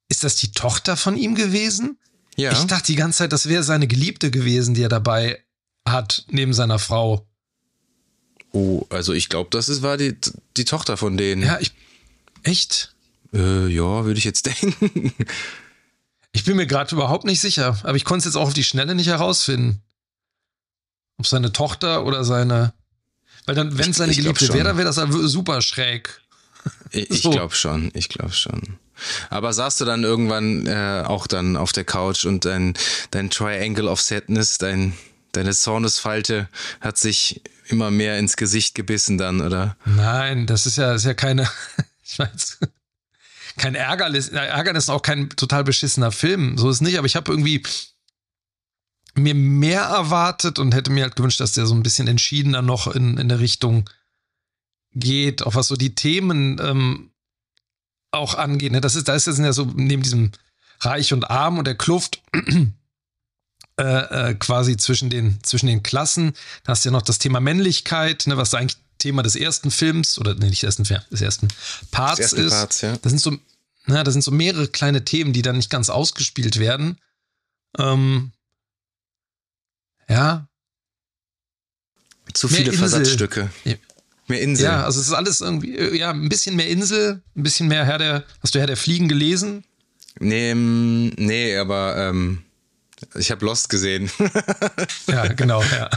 ist das die Tochter von ihm gewesen? ja. Ich dachte die ganze Zeit, das wäre seine Geliebte gewesen, die er dabei hat, neben seiner Frau. oh, also ich glaube, das ist, war die, die Tochter von denen. Ja, ich, echt? Äh, ja, würde ich jetzt denken. Ich bin mir gerade überhaupt nicht sicher, aber ich konnte es jetzt auch auf die Schnelle nicht herausfinden. Ob seine Tochter oder seine. Weil dann, wenn es seine Geliebte wäre, dann wäre das super schräg. Ich, ich So. glaube schon, ich glaube schon. Aber saßt du dann irgendwann äh, auch dann auf der Couch und dein, dein Triangle of Sadness, dein, deine Zornesfalte hat sich immer mehr ins Gesicht gebissen dann, oder? Nein, das ist ja, ist ja keine, ich weiß, kein Ärgernis, äh, Ärgernis, auch kein total beschissener Film. So ist nicht, aber ich habe irgendwie mir mehr erwartet und hätte mir halt gewünscht, dass der so ein bisschen entschiedener noch in, in der Richtung geht, auch was so die Themen ähm, auch angeht. Ne? Das ist, da ist jetzt ja so neben diesem Reich und Arm und der Kluft äh, äh, quasi zwischen den, zwischen den Klassen. Da hast du ja noch das Thema Männlichkeit, ne, was eigentlich Thema des ersten Films oder nee, nicht des ersten, des ersten Parts Des ersten ist. Parts, ja. Das sind so, na, das sind so mehrere kleine Themen, die dann nicht ganz ausgespielt werden. Ähm, ja, Zu Mehr viele Insel. Versatzstücke. Ja. Mehr Insel. ja, also es ist alles irgendwie, ja, ein bisschen mehr Insel, ein bisschen mehr Herr der, hast du Herr der Fliegen gelesen? Nee, nee, aber ähm, ich habe Lost gesehen. Ja, genau, ja.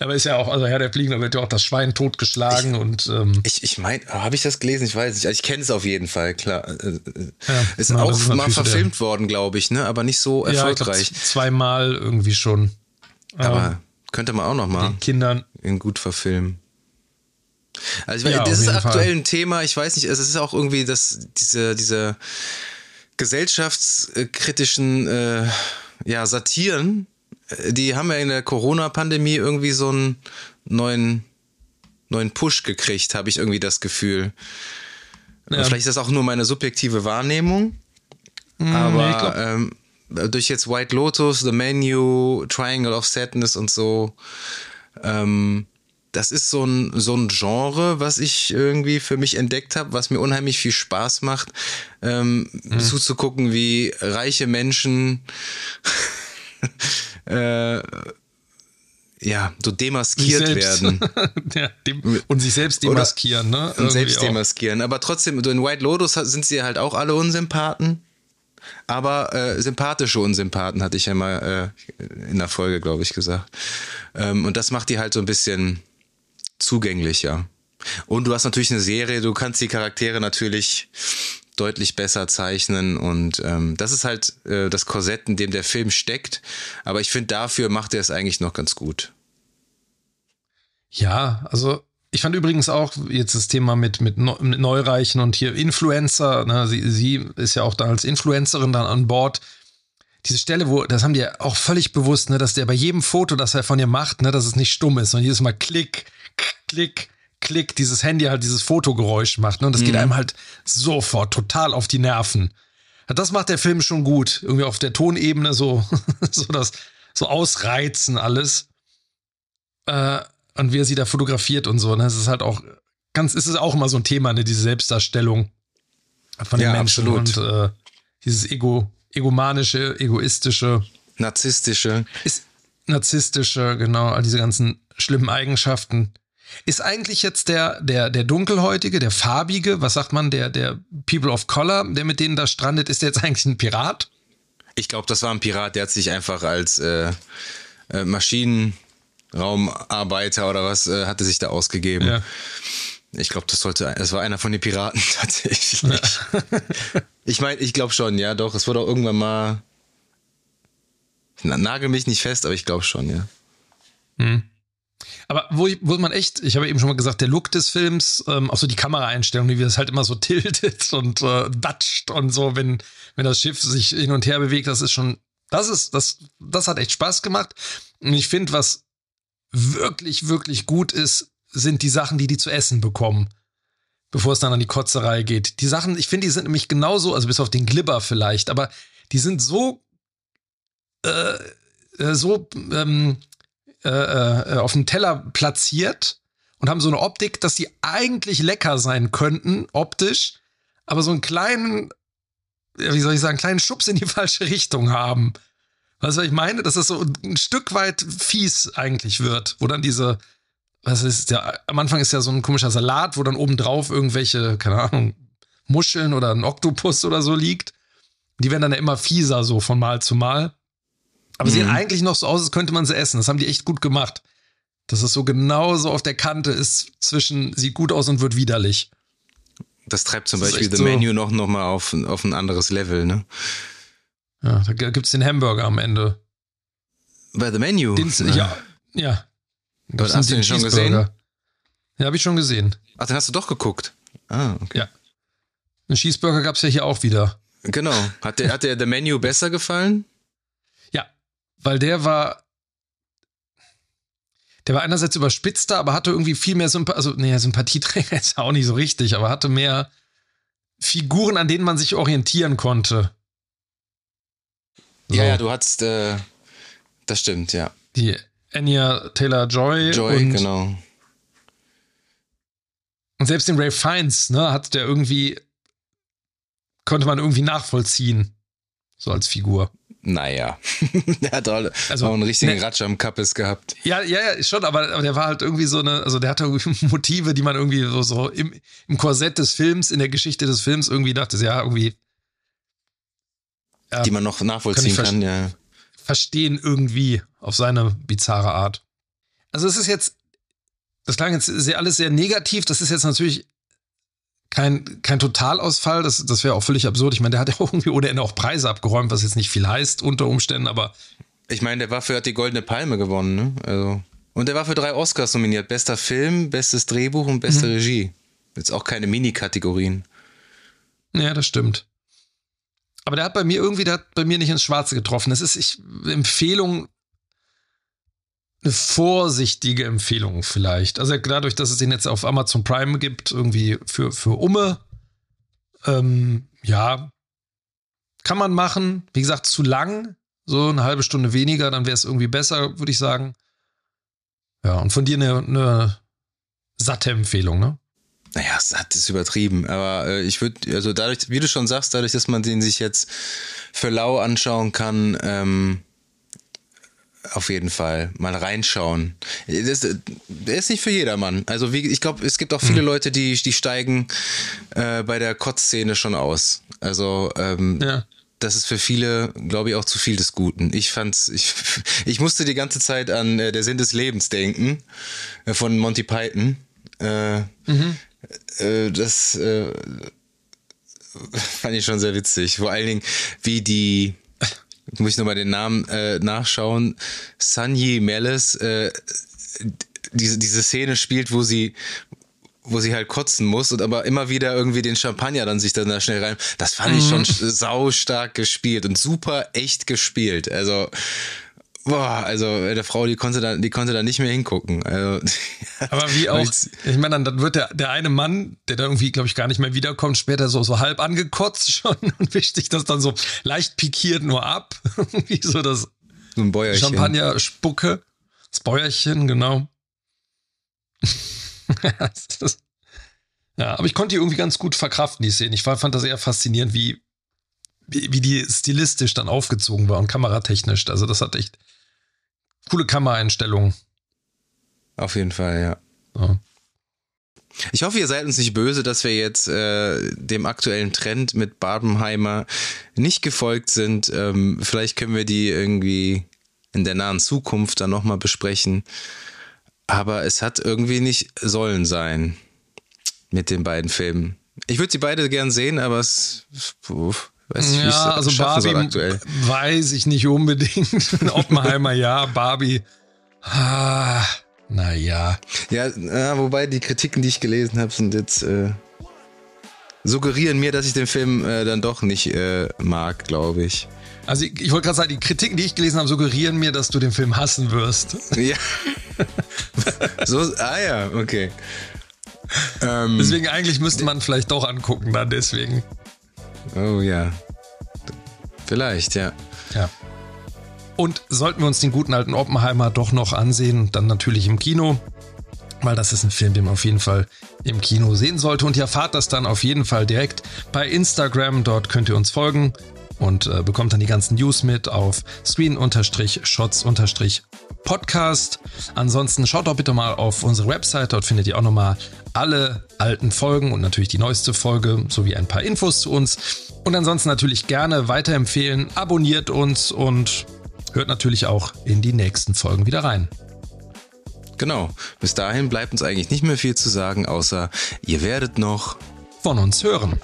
Aber ist ja auch, also Herr der Fliegen, da wird ja auch das Schwein totgeschlagen und ähm, Ich, ich meine, habe ich das gelesen? Ich weiß nicht. Also Ich kenne es auf jeden Fall, klar. Äh, äh, Ja, ist na, auch ist mal so der- verfilmt worden, glaube ich, ne? Aber nicht so ja, ich erfolgreich. z- zweimal irgendwie schon. aber Ähm, könnte man auch noch mal den Kindern. in gut verfilmen. Also ich Ja, das ist aktuell Fall. ein Thema. Ich weiß nicht, es ist auch irgendwie das diese diese gesellschaftskritischen äh, ja Satiren, äh, die haben ja in der Corona-Pandemie irgendwie so einen neuen neuen Push gekriegt, habe ich irgendwie das Gefühl. Ja. Vielleicht ist das auch nur meine subjektive Wahrnehmung. ich Aber ähm, durch jetzt White Lotus, The Menu, Triangle of Sadness und so, ähm, das ist so ein, so ein Genre, was ich irgendwie für mich entdeckt habe, was mir unheimlich viel Spaß macht, ähm, Mhm. zuzugucken, wie reiche Menschen äh, ja, so demaskiert werden. ja, dem, und sich selbst Oder- demaskieren, ne? und Irgendwie selbst auch. demaskieren. Aber trotzdem, in White Lotus sind sie halt auch alle Unsympathen. Aber äh, sympathische Unsympathen, hatte ich ja mal äh, in der Folge, glaube ich, gesagt. Ähm, und das macht die halt so ein bisschen zugänglicher. Und du hast natürlich eine Serie, du kannst die Charaktere natürlich deutlich besser zeichnen und ähm, das ist halt äh, das Korsett, in dem der Film steckt. Aber ich finde, dafür macht er es eigentlich noch ganz gut. Ja, also ich fand übrigens auch jetzt das Thema mit, mit, Neu- mit Neureichen und hier Influencer, ne, sie, sie ist ja auch da als Influencerin dann an Bord. Diese Stelle, wo, das haben die ja auch völlig bewusst, ne, dass der bei jedem Foto, das er von ihr macht, ne, dass es nicht stumm ist und jedes Mal klick, klick, klick, dieses Handy halt dieses Fotogeräusch macht, ne, und das geht einem halt sofort total auf die Nerven. Das macht der Film schon gut, irgendwie auf der Tonebene so, so das, so ausreizen alles äh, und wie er sie da fotografiert und so. Ne? Es ist halt auch ganz, es ist auch immer so ein Thema, ne? diese Selbstdarstellung von den Ja, Menschen absolut. und äh, dieses Ego, egomanische, egoistische, Narzisstische. ist narzisstische, genau, all diese ganzen schlimmen Eigenschaften. Ist eigentlich jetzt der, der, der Dunkelhäutige, der Farbige, was sagt man, der, der People of Color, der mit denen da strandet, ist der jetzt eigentlich ein Pirat? Ich glaube, das war ein Pirat, der hat sich einfach als äh, äh, Maschinenraumarbeiter oder was, äh, hatte sich da ausgegeben. Ja. Ich glaube, das sollte, es war einer von den Piraten tatsächlich. ich meine, ich glaube schon, ja, doch, es wurde auch irgendwann mal, Na, nagel mich nicht fest, aber ich glaube schon, ja. Aber wo, wo man echt, ich habe eben schon mal gesagt, der Look des Films, ähm, auch so die Kameraeinstellung, wie das halt immer so tiltet und äh, datscht und so, wenn, wenn das Schiff sich hin und her bewegt, das ist schon, das ist, das, das hat echt Spaß gemacht. Und ich finde, was wirklich, wirklich gut ist, sind die Sachen, die die zu essen bekommen, bevor es dann an die Kotzerei geht. Die Sachen, ich finde, die sind nämlich genauso, also bis auf den Glibber vielleicht, aber die sind so, äh, äh, so, ähm, äh, äh, auf dem Teller platziert und haben so eine Optik, dass die eigentlich lecker sein könnten, optisch, aber so einen kleinen, ja, wie soll ich sagen, kleinen Schubs in die falsche Richtung haben. Weißt du, was ich meine? Dass das so ein Stück weit fies eigentlich wird, wo dann diese, was ist der, am Anfang ist ja so ein komischer Salat, wo dann obendrauf irgendwelche, keine Ahnung, Muscheln oder ein Oktopus oder so liegt. Die werden dann ja immer fieser, so von Mal zu Mal. Aber sehen eigentlich noch so aus, als könnte man sie essen. Das haben die echt gut gemacht. Dass es so genau so auf der Kante ist zwischen sieht gut aus und wird widerlich. Das treibt zum das Beispiel The so. Menu noch, noch mal auf, auf ein anderes Level, ne? Ja, da gibt es den Hamburger am Ende. Bei The Menu? Den, ja. ja, ja. Aber hast du den schon gesehen? Ja, habe ich schon gesehen. Ach, dann hast du doch geguckt. Ah, okay. Ja. Einen Cheeseburger gab es ja hier auch wieder. Genau. Hat dir, hat dir The Menu besser gefallen? Weil der war. Der war einerseits überspitzter, aber hatte irgendwie viel mehr Sympathie. Also, nee, Sympathieträger ist ja auch nicht so richtig, aber hatte mehr Figuren, an denen man sich orientieren konnte. So. Ja, ja, du hattest. Äh, das stimmt, ja. Die Anya Taylor Joy. Joy, und, genau. Und selbst den Ray Fiennes, ne, hat der irgendwie konnte man irgendwie nachvollziehen. So als Figur. Naja, der hat auch, also, einen richtigen ne, Ratsch am Kappes gehabt. Ja, ja, ja, schon, aber, aber der war halt irgendwie so eine, also der hatte irgendwie Motive, die man irgendwie so, so im, im Korsett des Films, in der Geschichte des Films irgendwie dachte, ja, irgendwie. Ja, die man noch nachvollziehen kann, kann ja. Verstehen irgendwie auf seine bizarre Art. Also es ist jetzt, das klang jetzt sehr, alles sehr negativ, das ist jetzt natürlich kein, kein Totalausfall, das, das wäre auch völlig absurd. Ich meine, der hat ja irgendwie ohne Ende auch Preise abgeräumt, was jetzt nicht viel heißt unter Umständen, aber. Ich meine, der war für hat die Goldene Palme gewonnen, ne? Also. Und der war für drei Oscars nominiert. Bester Film, bestes Drehbuch und beste mhm. Regie. Jetzt auch keine Mini-Kategorien. Ja, das stimmt. Aber der hat bei mir irgendwie, der hat bei mir nicht ins Schwarze getroffen. Das ist ich, Empfehlung eine vorsichtige Empfehlung vielleicht. Also dadurch, dass es den jetzt auf Amazon Prime gibt, irgendwie für, für Umme, ähm, ja, kann man machen. Wie gesagt, zu lang, so eine halbe Stunde weniger, dann wäre es irgendwie besser, würde ich sagen. Ja, und von dir eine, eine satte Empfehlung, ne? Naja, satt ist übertrieben, aber äh, ich würde, also dadurch, wie du schon sagst, dadurch, dass man den sich jetzt für lau anschauen kann, ähm, auf jeden Fall mal reinschauen. Das, der ist nicht für jedermann. Also wie, ich glaube, es gibt auch viele hm. Leute, die, die steigen äh, bei der Kotzszene schon aus. Also ähm, ja. das ist für viele, glaube ich, auch zu viel des Guten. Ich fand's, ich, ich musste die ganze Zeit an äh, der Sinn des Lebens denken äh, von Monty Python. Äh, mhm. Äh, das äh, fand ich schon sehr witzig. Vor allen Dingen, wie die Jetzt muss ich nochmal den Namen äh, nachschauen, Sanyi Meles, äh, diese, diese Szene spielt, wo sie, wo sie halt kotzen muss und aber immer wieder irgendwie den Champagner dann sich dann da schnell rein. Das fand ich schon mhm. sau stark gespielt und super echt gespielt. Also boah, also äh, der Frau, die konnte da, die konnte da nicht mehr hingucken. Also, Aber wie auch, ich meine, dann, dann wird der, der eine Mann, der da irgendwie, glaube ich, gar nicht mehr wiederkommt, später so, so halb angekotzt schon und wischt sich das dann so leicht pikiert nur ab. wie so das so ein Bäuerchen. Champagner-Spucke. Das Bäuerchen, genau. ja, aber ich konnte die irgendwie ganz gut verkraften, die Szene. Ich fand das eher faszinierend, wie, wie, wie die stilistisch dann aufgezogen war und kameratechnisch. Also das hat echt coole Kameraeinstellungen. Auf jeden Fall, ja. ja. Ich hoffe, ihr seid uns nicht böse, dass wir jetzt äh, dem aktuellen Trend mit Barbenheimer nicht gefolgt sind. Ähm, vielleicht können wir die irgendwie in der nahen Zukunft dann nochmal besprechen. Aber es hat irgendwie nicht sollen sein mit den beiden Filmen. Ich würde sie beide gern sehen, aber es. Uff, Weiß nicht, ja, also Barbie weiß ich nicht unbedingt. Oppenheimer ja, Barbie. Ah, naja. Ja, ja, wobei die Kritiken, die ich gelesen habe, sind jetzt äh, suggerieren mir, dass ich den Film äh, dann doch nicht äh, mag, glaube ich. Also ich, ich wollte gerade sagen, die Kritiken, die ich gelesen habe, suggerieren mir, dass du den Film hassen wirst. Ja. so, ah ja, okay. Ähm, deswegen eigentlich müsste man vielleicht doch angucken dann deswegen. Oh ja. Vielleicht, ja. Ja. Und sollten wir uns den guten alten Oppenheimer doch noch ansehen, dann natürlich im Kino, weil das ist ein Film, den man auf jeden Fall im Kino sehen sollte. Und ihr erfahrt das dann auf jeden Fall direkt bei Instagram. Dort könnt ihr uns folgen und äh, bekommt dann die ganzen News mit auf screen-shots-podcast. Ansonsten schaut doch bitte mal auf unsere Website, dort findet ihr auch nochmal alle alten Folgen und natürlich die neueste Folge sowie ein paar Infos zu uns. Und ansonsten natürlich gerne weiterempfehlen, abonniert uns und hört natürlich auch in die nächsten Folgen wieder rein. Genau. Bis dahin bleibt uns eigentlich nicht mehr viel zu sagen, außer ihr werdet noch von uns hören.